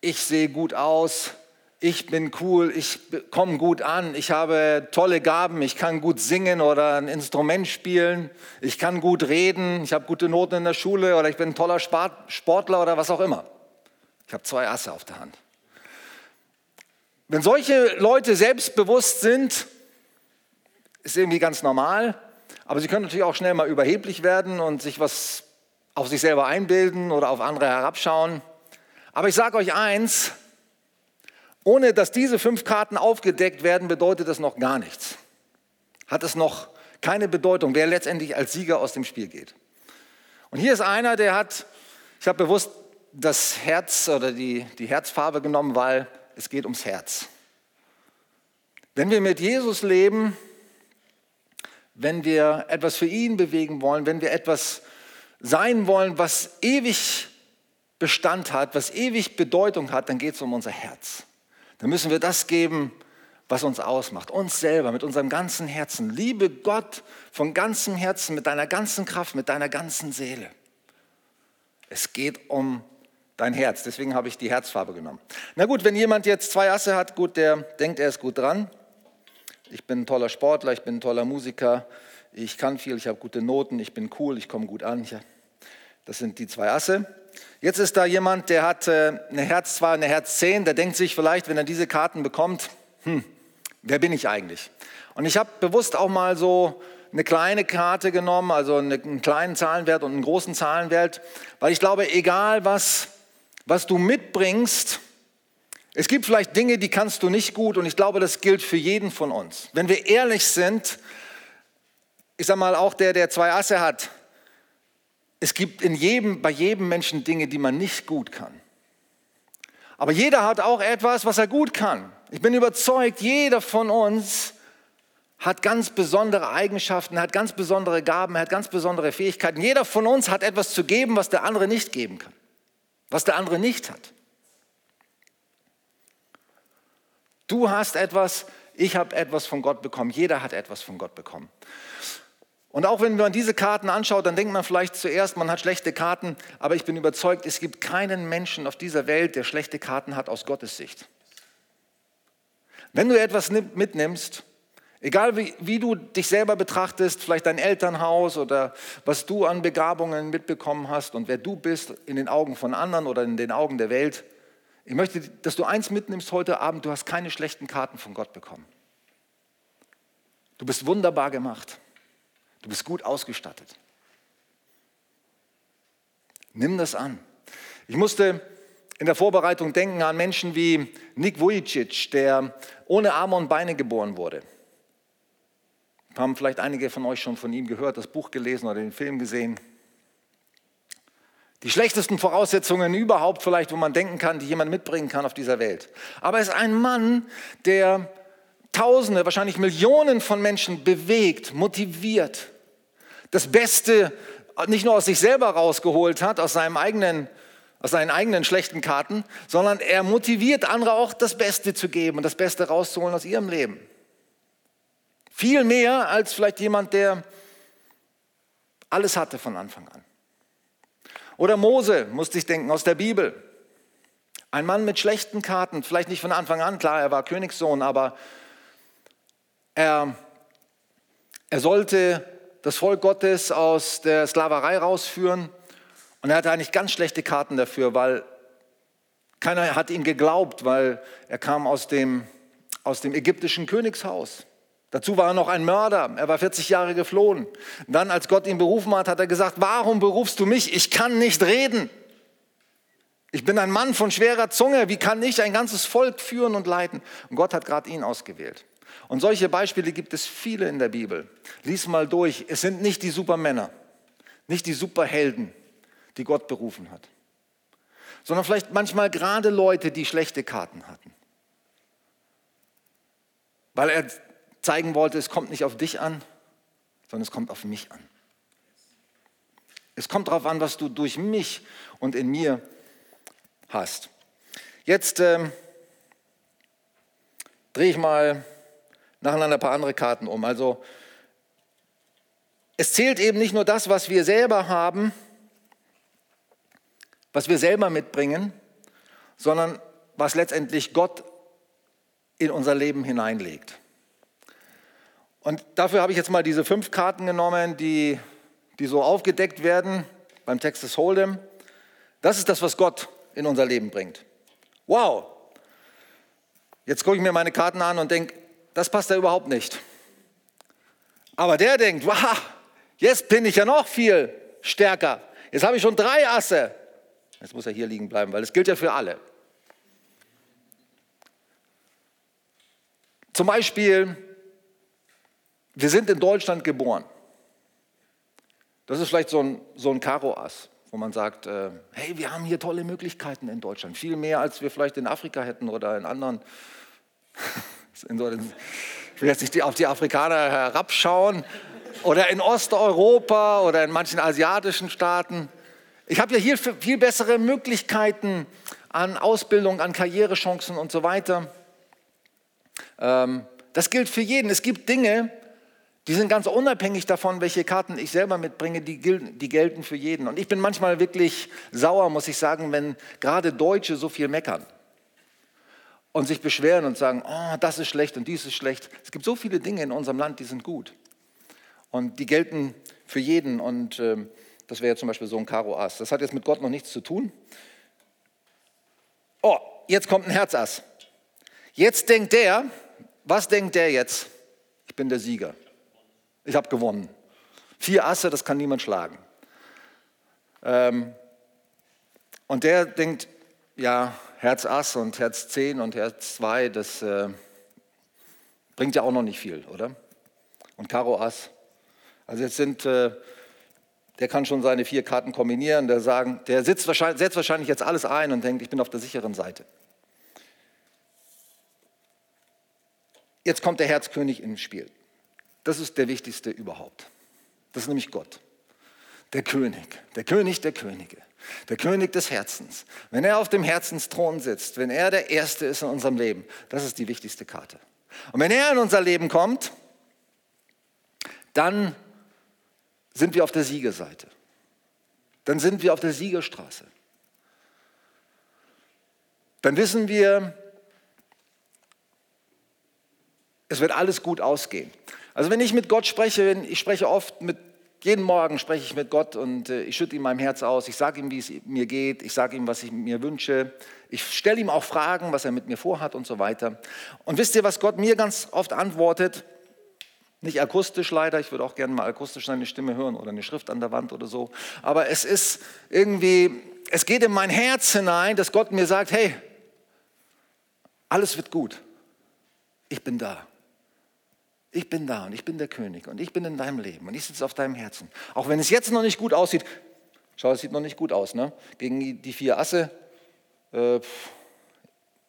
ich sehe gut aus, ich bin cool, ich komme gut an, ich habe tolle Gaben, ich kann gut singen oder ein Instrument spielen, ich kann gut reden, ich habe gute Noten in der Schule oder ich bin ein toller Sportler oder was auch immer. Ich habe zwei Asse auf der Hand. Wenn solche Leute selbstbewusst sind, ist irgendwie ganz normal, aber sie können natürlich auch schnell mal überheblich werden und sich was auf sich selber einbilden oder auf andere herabschauen. Aber ich sage euch eins, ohne dass diese fünf Karten aufgedeckt werden, bedeutet das noch gar nichts. Hat es noch keine Bedeutung, wer letztendlich als Sieger aus dem Spiel geht. Und hier ist einer, der hat, ich habe bewusst das Herz oder die, die Herzfarbe genommen, weil es geht ums Herz. Wenn wir mit Jesus leben, wenn wir etwas für ihn bewegen wollen, wenn wir etwas sein wollen, was ewig Bestand hat, was ewig Bedeutung hat, dann geht es um unser Herz. Dann müssen wir das geben, was uns ausmacht, uns selber, mit unserem ganzen Herzen. Liebe Gott von ganzem Herzen, mit deiner ganzen Kraft, mit deiner ganzen Seele. Es geht um dein Herz, deswegen habe ich die Herzfarbe genommen. Na gut, wenn jemand jetzt zwei Asse hat, gut, der denkt, er ist gut dran. Ich bin ein toller Sportler, ich bin ein toller Musiker, ich kann viel, ich habe gute Noten, ich bin cool, ich komme gut an. Das sind die zwei Asse. Jetzt ist da jemand, der hat äh, eine Herz 2, eine Herz 10, der denkt sich vielleicht, wenn er diese Karten bekommt, hm, wer bin ich eigentlich? Und ich habe bewusst auch mal so eine kleine Karte genommen, also einen kleinen Zahlenwert und einen großen Zahlenwert, weil ich glaube, egal was, was du mitbringst, es gibt vielleicht Dinge, die kannst du nicht gut und ich glaube, das gilt für jeden von uns. Wenn wir ehrlich sind, ich sage mal, auch der, der zwei Asse hat, es gibt in jedem, bei jedem Menschen Dinge, die man nicht gut kann. Aber jeder hat auch etwas, was er gut kann. Ich bin überzeugt, jeder von uns hat ganz besondere Eigenschaften, hat ganz besondere Gaben, hat ganz besondere Fähigkeiten. Jeder von uns hat etwas zu geben, was der andere nicht geben kann, was der andere nicht hat. Du hast etwas, ich habe etwas von Gott bekommen, jeder hat etwas von Gott bekommen. Und auch wenn man diese Karten anschaut, dann denkt man vielleicht zuerst, man hat schlechte Karten, aber ich bin überzeugt, es gibt keinen Menschen auf dieser Welt, der schlechte Karten hat aus Gottes Sicht. Wenn du etwas mitnimmst, egal wie, wie du dich selber betrachtest, vielleicht dein Elternhaus oder was du an Begabungen mitbekommen hast und wer du bist in den Augen von anderen oder in den Augen der Welt, ich möchte, dass du eins mitnimmst heute Abend, du hast keine schlechten Karten von Gott bekommen. Du bist wunderbar gemacht. Du bist gut ausgestattet. Nimm das an. Ich musste in der Vorbereitung denken an Menschen wie Nick Vujicic, der ohne Arme und Beine geboren wurde. Haben vielleicht einige von euch schon von ihm gehört, das Buch gelesen oder den Film gesehen. Die schlechtesten Voraussetzungen überhaupt vielleicht, wo man denken kann, die jemand mitbringen kann auf dieser Welt. Aber er ist ein Mann, der Tausende, wahrscheinlich Millionen von Menschen bewegt, motiviert, das Beste nicht nur aus sich selber rausgeholt hat, aus, seinem eigenen, aus seinen eigenen schlechten Karten, sondern er motiviert andere auch das Beste zu geben und das Beste rauszuholen aus ihrem Leben. Viel mehr als vielleicht jemand, der alles hatte von Anfang an. Oder Mose, musste ich denken, aus der Bibel. Ein Mann mit schlechten Karten, vielleicht nicht von Anfang an, klar, er war Königssohn, aber er, er sollte das Volk Gottes aus der Sklaverei rausführen und er hatte eigentlich ganz schlechte Karten dafür, weil keiner hat ihm geglaubt, weil er kam aus dem, aus dem ägyptischen Königshaus. Dazu war er noch ein Mörder. Er war 40 Jahre geflohen. Dann, als Gott ihn berufen hat, hat er gesagt, warum berufst du mich? Ich kann nicht reden. Ich bin ein Mann von schwerer Zunge. Wie kann ich ein ganzes Volk führen und leiten? Und Gott hat gerade ihn ausgewählt. Und solche Beispiele gibt es viele in der Bibel. Lies mal durch. Es sind nicht die Supermänner, nicht die Superhelden, die Gott berufen hat, sondern vielleicht manchmal gerade Leute, die schlechte Karten hatten. Weil er zeigen wollte, es kommt nicht auf dich an, sondern es kommt auf mich an. Es kommt darauf an, was du durch mich und in mir hast. Jetzt ähm, drehe ich mal nacheinander ein paar andere Karten um. Also es zählt eben nicht nur das, was wir selber haben, was wir selber mitbringen, sondern was letztendlich Gott in unser Leben hineinlegt. Und dafür habe ich jetzt mal diese fünf Karten genommen, die, die so aufgedeckt werden beim Texas Hold'em. Das ist das, was Gott in unser Leben bringt. Wow! Jetzt gucke ich mir meine Karten an und denke, das passt da überhaupt nicht. Aber der denkt, wow, jetzt bin ich ja noch viel stärker. Jetzt habe ich schon drei Asse. Jetzt muss er hier liegen bleiben, weil es gilt ja für alle. Zum Beispiel, wir sind in Deutschland geboren. Das ist vielleicht so ein, so ein Karo-Ass, wo man sagt, äh, hey, wir haben hier tolle Möglichkeiten in Deutschland. Viel mehr, als wir vielleicht in Afrika hätten oder in anderen. Ich will jetzt nicht auf die Afrikaner herabschauen. Oder in Osteuropa oder in manchen asiatischen Staaten. Ich habe ja hier viel bessere Möglichkeiten an Ausbildung, an Karrierechancen und so weiter. Ähm, das gilt für jeden. Es gibt Dinge, die sind ganz unabhängig davon, welche Karten ich selber mitbringe, die, die gelten für jeden. Und ich bin manchmal wirklich sauer, muss ich sagen, wenn gerade Deutsche so viel meckern und sich beschweren und sagen, oh, das ist schlecht und dies ist schlecht. Es gibt so viele Dinge in unserem Land, die sind gut. Und die gelten für jeden. Und äh, das wäre zum Beispiel so ein Karo Ass. Das hat jetzt mit Gott noch nichts zu tun. Oh, jetzt kommt ein Herzass. Jetzt denkt der, was denkt der jetzt? Ich bin der Sieger. Ich habe gewonnen. Vier Asse, das kann niemand schlagen. Ähm, und der denkt, ja, Herz Ass und Herz 10 und Herz 2, das äh, bringt ja auch noch nicht viel, oder? Und Karo Ass. Also jetzt sind, äh, der kann schon seine vier Karten kombinieren, der, sagen, der sitzt wahrscheinlich, setzt wahrscheinlich jetzt alles ein und denkt, ich bin auf der sicheren Seite. Jetzt kommt der Herzkönig ins Spiel. Das ist der wichtigste überhaupt. Das ist nämlich Gott. Der König, der König der Könige, der König des Herzens. Wenn er auf dem Herzensthron sitzt, wenn er der Erste ist in unserem Leben, das ist die wichtigste Karte. Und wenn er in unser Leben kommt, dann sind wir auf der Siegerseite. Dann sind wir auf der Siegerstraße. Dann wissen wir, es wird alles gut ausgehen. Also wenn ich mit Gott spreche, ich spreche oft mit, jeden Morgen spreche ich mit Gott und äh, ich schütte ihm mein Herz aus, ich sage ihm, wie es mir geht, ich sage ihm, was ich mir wünsche, ich stelle ihm auch Fragen, was er mit mir vorhat und so weiter. Und wisst ihr, was Gott mir ganz oft antwortet? Nicht akustisch leider, ich würde auch gerne mal akustisch seine Stimme hören oder eine Schrift an der Wand oder so. Aber es ist irgendwie, es geht in mein Herz hinein, dass Gott mir sagt, hey, alles wird gut. Ich bin da. Ich bin da und ich bin der König und ich bin in deinem Leben und ich sitze auf deinem Herzen. Auch wenn es jetzt noch nicht gut aussieht. Schau, es sieht noch nicht gut aus, ne? Gegen die vier Asse äh,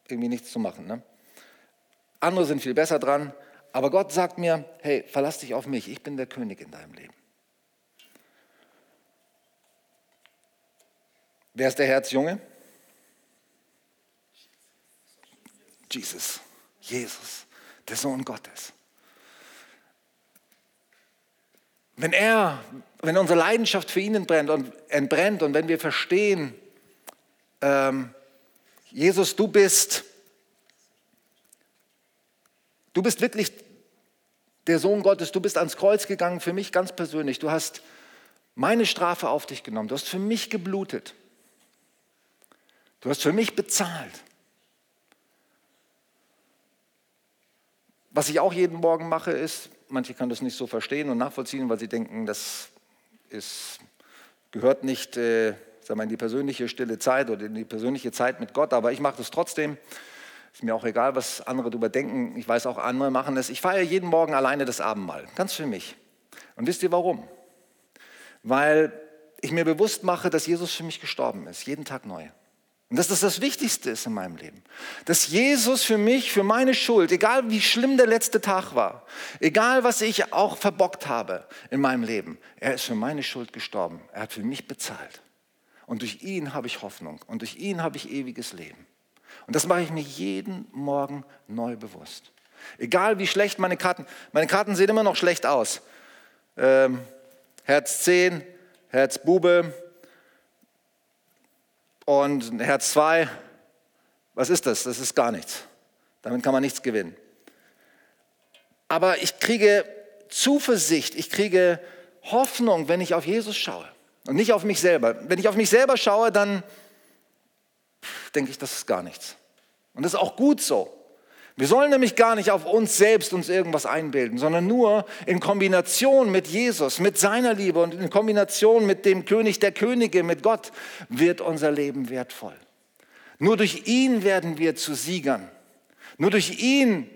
irgendwie nichts zu machen. Ne? Andere sind viel besser dran, aber Gott sagt mir, hey, verlass dich auf mich, ich bin der König in deinem Leben. Wer ist der Herzjunge? Jesus, Jesus, der Sohn Gottes. Wenn er, wenn unsere Leidenschaft für ihn entbrennt und, entbrennt und wenn wir verstehen, ähm, Jesus, du bist, du bist wirklich der Sohn Gottes, du bist ans Kreuz gegangen für mich ganz persönlich. Du hast meine Strafe auf dich genommen. Du hast für mich geblutet. Du hast für mich bezahlt. Was ich auch jeden Morgen mache, ist, manche können das nicht so verstehen und nachvollziehen, weil sie denken, das ist, gehört nicht äh, sagen wir, in die persönliche stille Zeit oder in die persönliche Zeit mit Gott, aber ich mache das trotzdem. Ist mir auch egal, was andere darüber denken. Ich weiß auch, andere machen es. Ich feiere jeden Morgen alleine das Abendmahl, ganz für mich. Und wisst ihr warum? Weil ich mir bewusst mache, dass Jesus für mich gestorben ist, jeden Tag neu. Und dass das das Wichtigste ist in meinem Leben. Dass Jesus für mich, für meine Schuld, egal wie schlimm der letzte Tag war, egal was ich auch verbockt habe in meinem Leben, er ist für meine Schuld gestorben. Er hat für mich bezahlt. Und durch ihn habe ich Hoffnung und durch ihn habe ich ewiges Leben. Und das mache ich mir jeden Morgen neu bewusst. Egal wie schlecht meine Karten, meine Karten sehen immer noch schlecht aus. Ähm, Herz 10, Herz Bube, und Herz 2, Was ist das? Das ist gar nichts. Damit kann man nichts gewinnen. Aber ich kriege Zuversicht, ich kriege Hoffnung, wenn ich auf Jesus schaue und nicht auf mich selber. Wenn ich auf mich selber schaue, dann denke ich, das ist gar nichts. Und das ist auch gut so. Wir sollen nämlich gar nicht auf uns selbst uns irgendwas einbilden, sondern nur in Kombination mit Jesus, mit seiner Liebe und in Kombination mit dem König der Könige, mit Gott, wird unser Leben wertvoll. Nur durch ihn werden wir zu Siegern. Nur durch ihn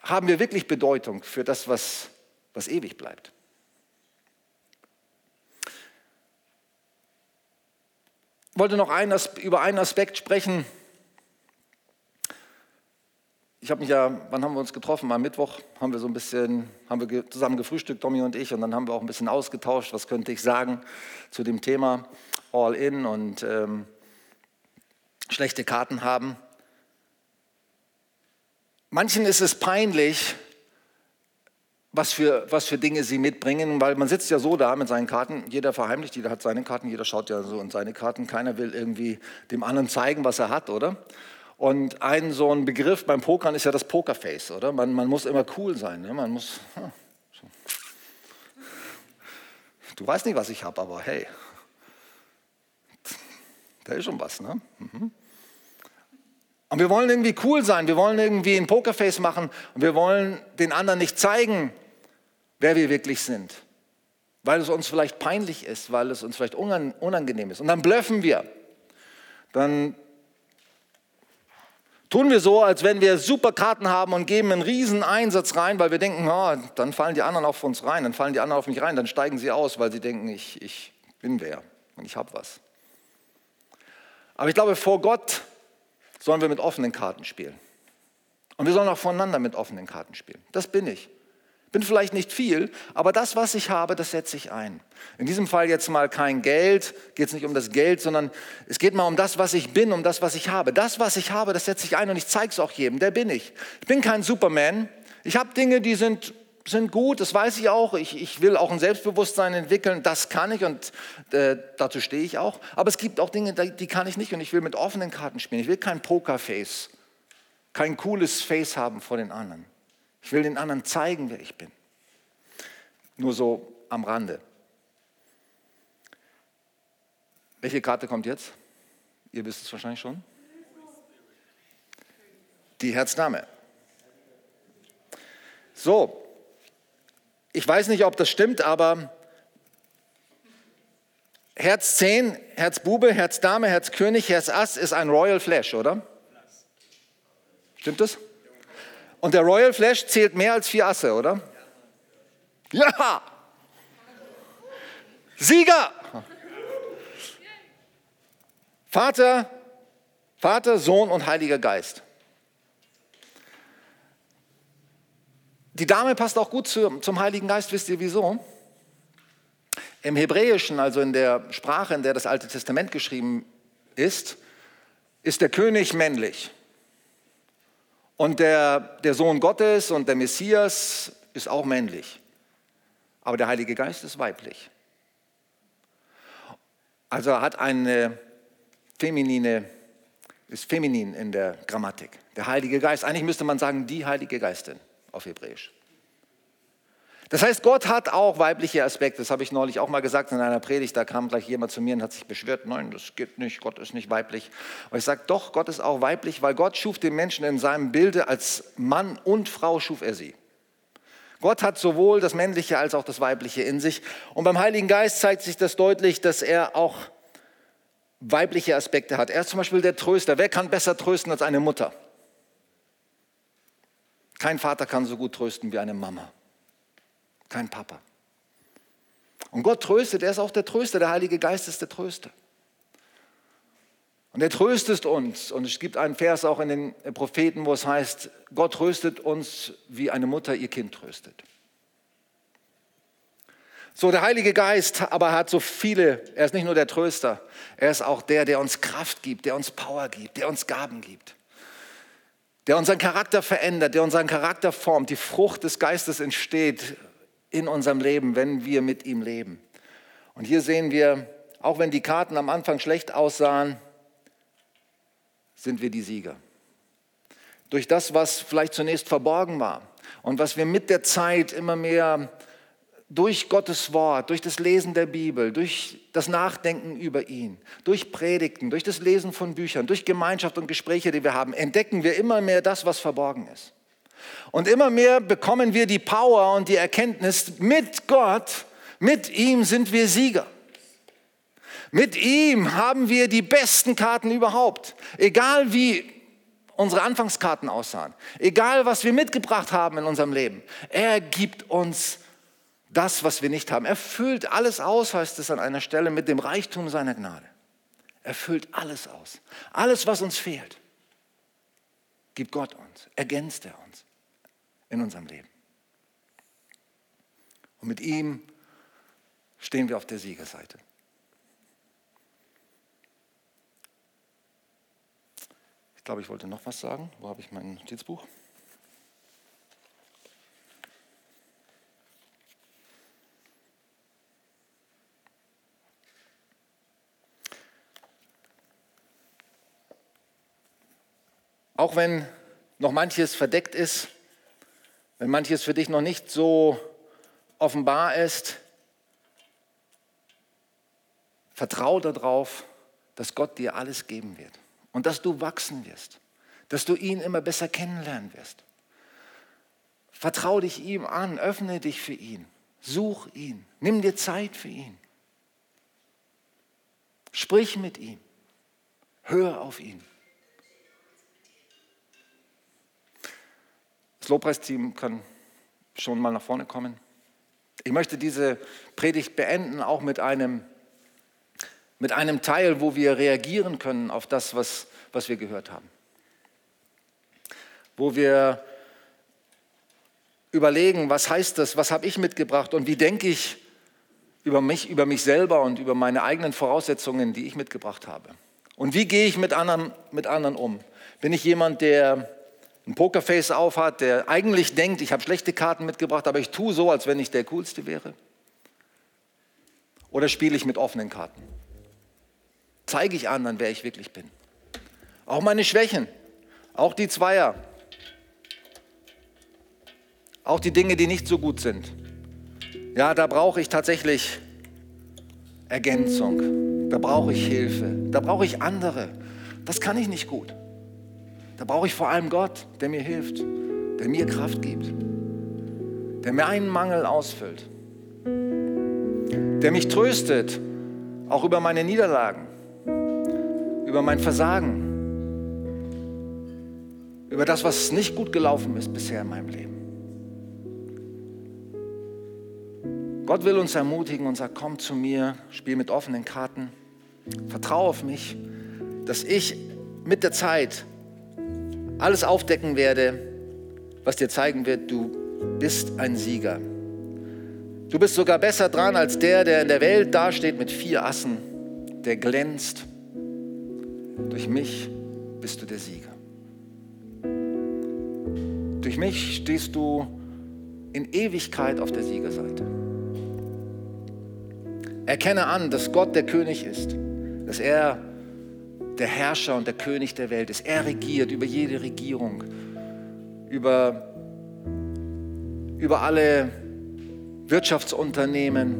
haben wir wirklich Bedeutung für das, was, was ewig bleibt. Ich wollte noch ein, über einen Aspekt sprechen, ich habe mich ja, wann haben wir uns getroffen? Am Mittwoch haben wir so ein bisschen, haben wir zusammen gefrühstückt, Tommy und ich, und dann haben wir auch ein bisschen ausgetauscht, was könnte ich sagen zu dem Thema All-In und ähm, schlechte Karten haben. Manchen ist es peinlich, was für, was für Dinge sie mitbringen, weil man sitzt ja so da mit seinen Karten, jeder verheimlicht, jeder hat seine Karten, jeder schaut ja so in seine Karten, keiner will irgendwie dem anderen zeigen, was er hat, oder? Und ein so ein Begriff beim Pokern ist ja das Pokerface, oder? Man, man muss immer cool sein. Ne? Man muss. So. Du weißt nicht, was ich habe, aber hey, da ist schon was, ne? Mhm. Und wir wollen irgendwie cool sein, wir wollen irgendwie ein Pokerface machen und wir wollen den anderen nicht zeigen, wer wir wirklich sind. Weil es uns vielleicht peinlich ist, weil es uns vielleicht unangenehm ist. Und dann blöffen wir. Dann Tun wir so, als wenn wir super Karten haben und geben einen riesen Einsatz rein, weil wir denken, oh, dann fallen die anderen auf uns rein, dann fallen die anderen auf mich rein, dann steigen sie aus, weil sie denken, ich, ich bin wer und ich habe was. Aber ich glaube, vor Gott sollen wir mit offenen Karten spielen. Und wir sollen auch voneinander mit offenen Karten spielen. Das bin ich. Bin vielleicht nicht viel, aber das, was ich habe, das setze ich ein. In diesem Fall jetzt mal kein Geld, geht es nicht um das Geld, sondern es geht mal um das, was ich bin, um das, was ich habe. Das, was ich habe, das setze ich ein und ich zeige es auch jedem. Der bin ich. Ich bin kein Superman. Ich habe Dinge, die sind, sind gut, das weiß ich auch. Ich, ich will auch ein Selbstbewusstsein entwickeln, das kann ich und äh, dazu stehe ich auch. Aber es gibt auch Dinge, die kann ich nicht und ich will mit offenen Karten spielen. Ich will kein Pokerface, kein cooles Face haben vor den anderen. Ich will den anderen zeigen, wer ich bin. Nur so am Rande. Welche Karte kommt jetzt? Ihr wisst es wahrscheinlich schon. Die Herzdame. So, ich weiß nicht, ob das stimmt, aber Herz 10, Herz Bube, Herz Dame, Herz König, Herz Ass ist ein Royal Flash, oder? Stimmt das? Und der Royal Flash zählt mehr als vier Asse, oder? Ja! Sieger! Vater, Vater, Sohn und Heiliger Geist. Die Dame passt auch gut zum Heiligen Geist, wisst ihr wieso? Im Hebräischen, also in der Sprache, in der das Alte Testament geschrieben ist, ist der König männlich. Und der, der Sohn Gottes und der Messias ist auch männlich. Aber der Heilige Geist ist weiblich. Also hat eine feminine, ist feminin in der Grammatik. Der Heilige Geist, eigentlich müsste man sagen, die Heilige Geistin auf Hebräisch. Das heißt, Gott hat auch weibliche Aspekte. Das habe ich neulich auch mal gesagt in einer Predigt. Da kam gleich jemand zu mir und hat sich beschwert, nein, das geht nicht, Gott ist nicht weiblich. Und ich sage, doch, Gott ist auch weiblich, weil Gott schuf den Menschen in seinem Bilde als Mann und Frau schuf er sie. Gott hat sowohl das Männliche als auch das Weibliche in sich. Und beim Heiligen Geist zeigt sich das deutlich, dass er auch weibliche Aspekte hat. Er ist zum Beispiel der Tröster. Wer kann besser trösten als eine Mutter? Kein Vater kann so gut trösten wie eine Mama kein Papa. Und Gott tröstet, er ist auch der Tröster, der Heilige Geist ist der Tröster. Und er tröstet uns. Und es gibt einen Vers auch in den Propheten, wo es heißt, Gott tröstet uns, wie eine Mutter ihr Kind tröstet. So, der Heilige Geist aber hat so viele, er ist nicht nur der Tröster, er ist auch der, der uns Kraft gibt, der uns Power gibt, der uns Gaben gibt, der unseren Charakter verändert, der unseren Charakter formt. Die Frucht des Geistes entsteht in unserem Leben, wenn wir mit ihm leben. Und hier sehen wir, auch wenn die Karten am Anfang schlecht aussahen, sind wir die Sieger. Durch das, was vielleicht zunächst verborgen war und was wir mit der Zeit immer mehr durch Gottes Wort, durch das Lesen der Bibel, durch das Nachdenken über ihn, durch Predigten, durch das Lesen von Büchern, durch Gemeinschaft und Gespräche, die wir haben, entdecken wir immer mehr das, was verborgen ist. Und immer mehr bekommen wir die Power und die Erkenntnis, mit Gott, mit ihm sind wir Sieger. Mit ihm haben wir die besten Karten überhaupt. Egal wie unsere Anfangskarten aussahen, egal was wir mitgebracht haben in unserem Leben, er gibt uns das, was wir nicht haben. Er füllt alles aus, heißt es an einer Stelle, mit dem Reichtum seiner Gnade. Er füllt alles aus. Alles, was uns fehlt, gibt Gott uns, ergänzt er uns in unserem Leben. Und mit ihm stehen wir auf der Siegerseite. Ich glaube, ich wollte noch was sagen. Wo habe ich mein Notizbuch? Auch wenn noch manches verdeckt ist, wenn manches für dich noch nicht so offenbar ist, vertraue darauf, dass Gott dir alles geben wird und dass du wachsen wirst, dass du ihn immer besser kennenlernen wirst. Vertraue dich ihm an, öffne dich für ihn, such ihn, nimm dir Zeit für ihn. Sprich mit ihm, hör auf ihn. Das Lobpreisteam kann schon mal nach vorne kommen. Ich möchte diese Predigt beenden, auch mit einem, mit einem Teil, wo wir reagieren können auf das, was, was wir gehört haben. Wo wir überlegen, was heißt das, was habe ich mitgebracht und wie denke ich über mich, über mich selber und über meine eigenen Voraussetzungen, die ich mitgebracht habe. Und wie gehe ich mit anderen, mit anderen um? Bin ich jemand, der ein Pokerface aufhat, der eigentlich denkt, ich habe schlechte Karten mitgebracht, aber ich tue so, als wenn ich der Coolste wäre? Oder spiele ich mit offenen Karten? Zeige ich anderen, wer ich wirklich bin? Auch meine Schwächen, auch die Zweier, auch die Dinge, die nicht so gut sind. Ja, da brauche ich tatsächlich Ergänzung, da brauche ich Hilfe, da brauche ich andere. Das kann ich nicht gut. Da brauche ich vor allem Gott, der mir hilft, der mir Kraft gibt, der mir einen Mangel ausfüllt, der mich tröstet, auch über meine Niederlagen, über mein Versagen, über das, was nicht gut gelaufen ist bisher in meinem Leben. Gott will uns ermutigen und sagt, komm zu mir, spiel mit offenen Karten, vertraue auf mich, dass ich mit der Zeit alles aufdecken werde, was dir zeigen wird, du bist ein Sieger. Du bist sogar besser dran als der, der in der Welt dasteht mit vier Assen, der glänzt. Durch mich bist du der Sieger. Durch mich stehst du in Ewigkeit auf der Siegerseite. Erkenne an, dass Gott der König ist, dass er der Herrscher und der König der Welt ist. Er regiert über jede Regierung, über, über alle Wirtschaftsunternehmen.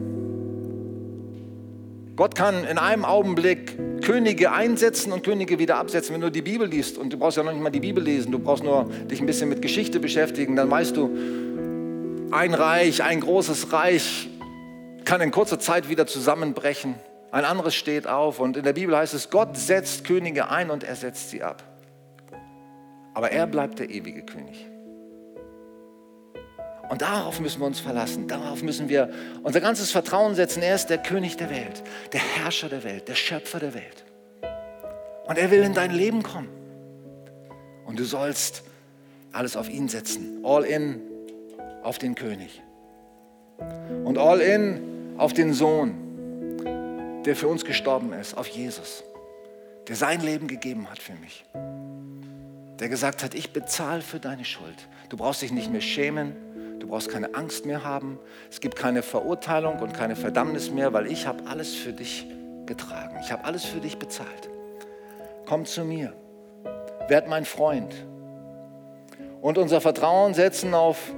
Gott kann in einem Augenblick Könige einsetzen und Könige wieder absetzen. Wenn du die Bibel liest, und du brauchst ja noch nicht mal die Bibel lesen, du brauchst nur dich ein bisschen mit Geschichte beschäftigen, dann weißt du, ein Reich, ein großes Reich kann in kurzer Zeit wieder zusammenbrechen ein anderes steht auf. Und in der Bibel heißt es, Gott setzt Könige ein und er setzt sie ab. Aber er bleibt der ewige König. Und darauf müssen wir uns verlassen. Darauf müssen wir unser ganzes Vertrauen setzen. Er ist der König der Welt, der Herrscher der Welt, der Schöpfer der Welt. Und er will in dein Leben kommen. Und du sollst alles auf ihn setzen. All in auf den König. Und all in auf den Sohn der für uns gestorben ist, auf Jesus, der sein Leben gegeben hat für mich, der gesagt hat, ich bezahle für deine Schuld. Du brauchst dich nicht mehr schämen, du brauchst keine Angst mehr haben, es gibt keine Verurteilung und keine Verdammnis mehr, weil ich habe alles für dich getragen, ich habe alles für dich bezahlt. Komm zu mir werd mein Freund. Und unser Vertrauen setzen auf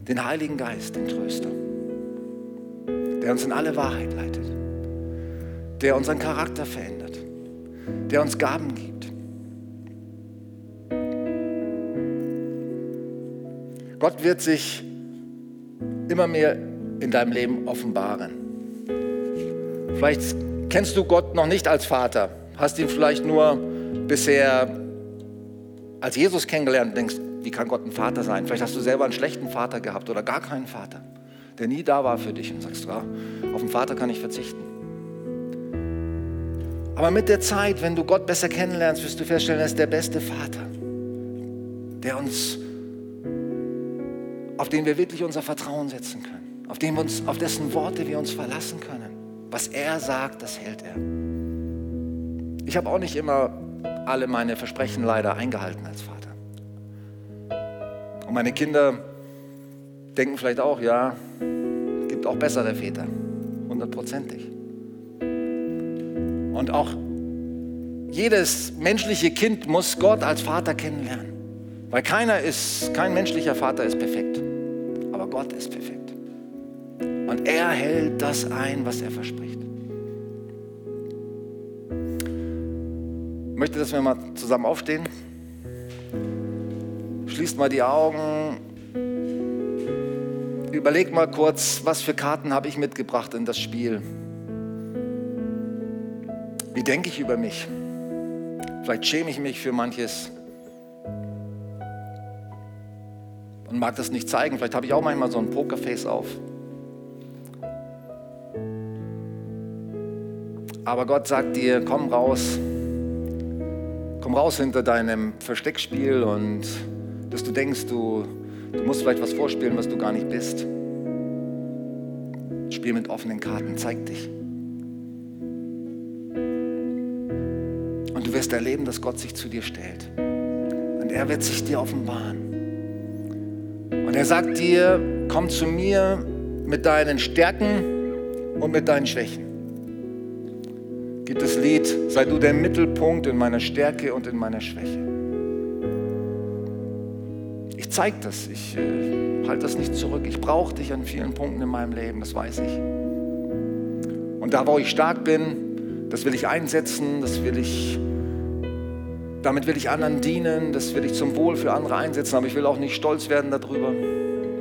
den Heiligen Geist, den Tröster, der uns in alle Wahrheit leitet, der unseren Charakter verändert, der uns Gaben gibt. Gott wird sich immer mehr in deinem Leben offenbaren. Vielleicht kennst du Gott noch nicht als Vater, hast ihn vielleicht nur bisher als Jesus kennengelernt und denkst, wie kann Gott ein Vater sein? Vielleicht hast du selber einen schlechten Vater gehabt oder gar keinen Vater, der nie da war für dich und sagst, ja, auf den Vater kann ich verzichten. Aber mit der Zeit, wenn du Gott besser kennenlernst, wirst du feststellen, er ist der beste Vater, der uns, auf den wir wirklich unser Vertrauen setzen können, auf, den uns, auf dessen Worte wir uns verlassen können. Was er sagt, das hält er. Ich habe auch nicht immer alle meine Versprechen leider eingehalten als Vater. Und meine Kinder denken vielleicht auch, ja, es gibt auch bessere Väter, hundertprozentig. Und auch jedes menschliche Kind muss Gott als Vater kennenlernen. Weil keiner ist, kein menschlicher Vater ist perfekt. Aber Gott ist perfekt. Und er hält das ein, was er verspricht. Ich möchte, dass wir mal zusammen aufstehen. Schließt mal die Augen. Überlegt mal kurz, was für Karten habe ich mitgebracht in das Spiel. Wie denke ich über mich? Vielleicht schäme ich mich für manches und mag das nicht zeigen. Vielleicht habe ich auch manchmal so ein Pokerface auf. Aber Gott sagt dir, komm raus, komm raus hinter deinem Versteckspiel und dass du denkst, du, du musst vielleicht was vorspielen, was du gar nicht bist. Spiel mit offenen Karten, zeig dich. Du wirst erleben, dass Gott sich zu dir stellt. Und er wird sich dir offenbaren. Und er sagt dir, komm zu mir mit deinen Stärken und mit deinen Schwächen. Gibt das Lied, sei du der Mittelpunkt in meiner Stärke und in meiner Schwäche zeig das. Ich äh, halte das nicht zurück. Ich brauche dich an vielen Punkten in meinem Leben, das weiß ich. Und da, wo ich stark bin, das will ich einsetzen, das will ich, damit will ich anderen dienen, das will ich zum Wohl für andere einsetzen, aber ich will auch nicht stolz werden darüber,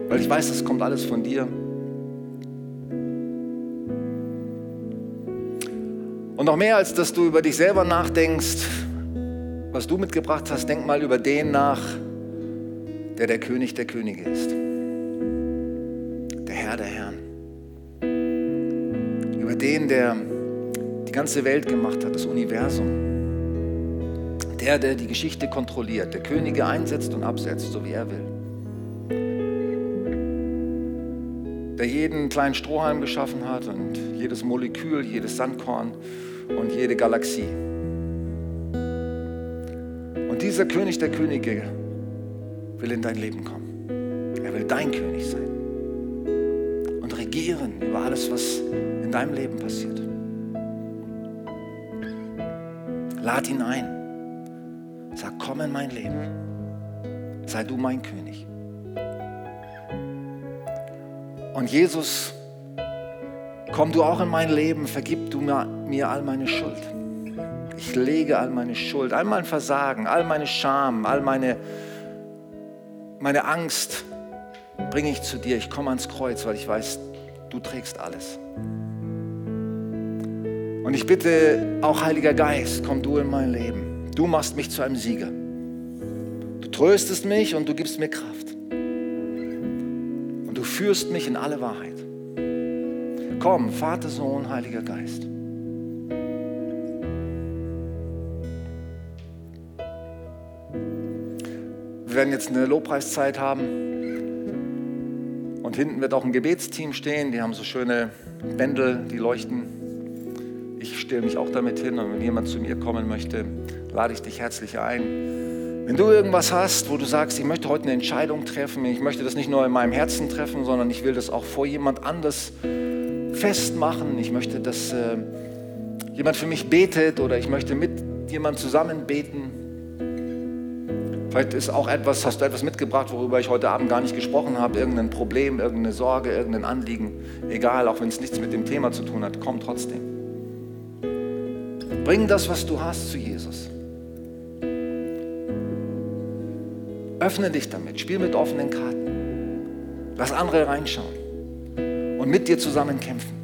weil ich weiß, das kommt alles von dir. Und noch mehr als dass du über dich selber nachdenkst, was du mitgebracht hast, denk mal über den nach, der der König der Könige ist, der Herr der Herren, über den, der die ganze Welt gemacht hat, das Universum, der, der die Geschichte kontrolliert, der Könige einsetzt und absetzt, so wie er will, der jeden kleinen Strohhalm geschaffen hat und jedes Molekül, jedes Sandkorn und jede Galaxie. Und dieser König der Könige will in dein Leben kommen. Er will dein König sein und regieren über alles, was in deinem Leben passiert. Lad ihn ein. Sag, komm in mein Leben. Sei du mein König. Und Jesus, komm du auch in mein Leben, vergib du mir, mir all meine Schuld. Ich lege all meine Schuld, all mein Versagen, all meine Scham, all meine meine Angst bringe ich zu dir. Ich komme ans Kreuz, weil ich weiß, du trägst alles. Und ich bitte auch, Heiliger Geist, komm du in mein Leben. Du machst mich zu einem Sieger. Du tröstest mich und du gibst mir Kraft. Und du führst mich in alle Wahrheit. Komm, Vater, Sohn, Heiliger Geist. werden jetzt eine Lobpreiszeit haben. Und hinten wird auch ein Gebetsteam stehen. Die haben so schöne Bändel, die leuchten. Ich stelle mich auch damit hin. Und wenn jemand zu mir kommen möchte, lade ich dich herzlich ein. Wenn du irgendwas hast, wo du sagst, ich möchte heute eine Entscheidung treffen, ich möchte das nicht nur in meinem Herzen treffen, sondern ich will das auch vor jemand anders festmachen, ich möchte, dass äh, jemand für mich betet oder ich möchte mit jemand zusammen beten. Vielleicht ist auch etwas, hast du etwas mitgebracht, worüber ich heute Abend gar nicht gesprochen habe, irgendein Problem, irgendeine Sorge, irgendein Anliegen, egal, auch wenn es nichts mit dem Thema zu tun hat, komm trotzdem. Bring das, was du hast, zu Jesus. Öffne dich damit, spiel mit offenen Karten. Lass andere reinschauen und mit dir zusammen kämpfen.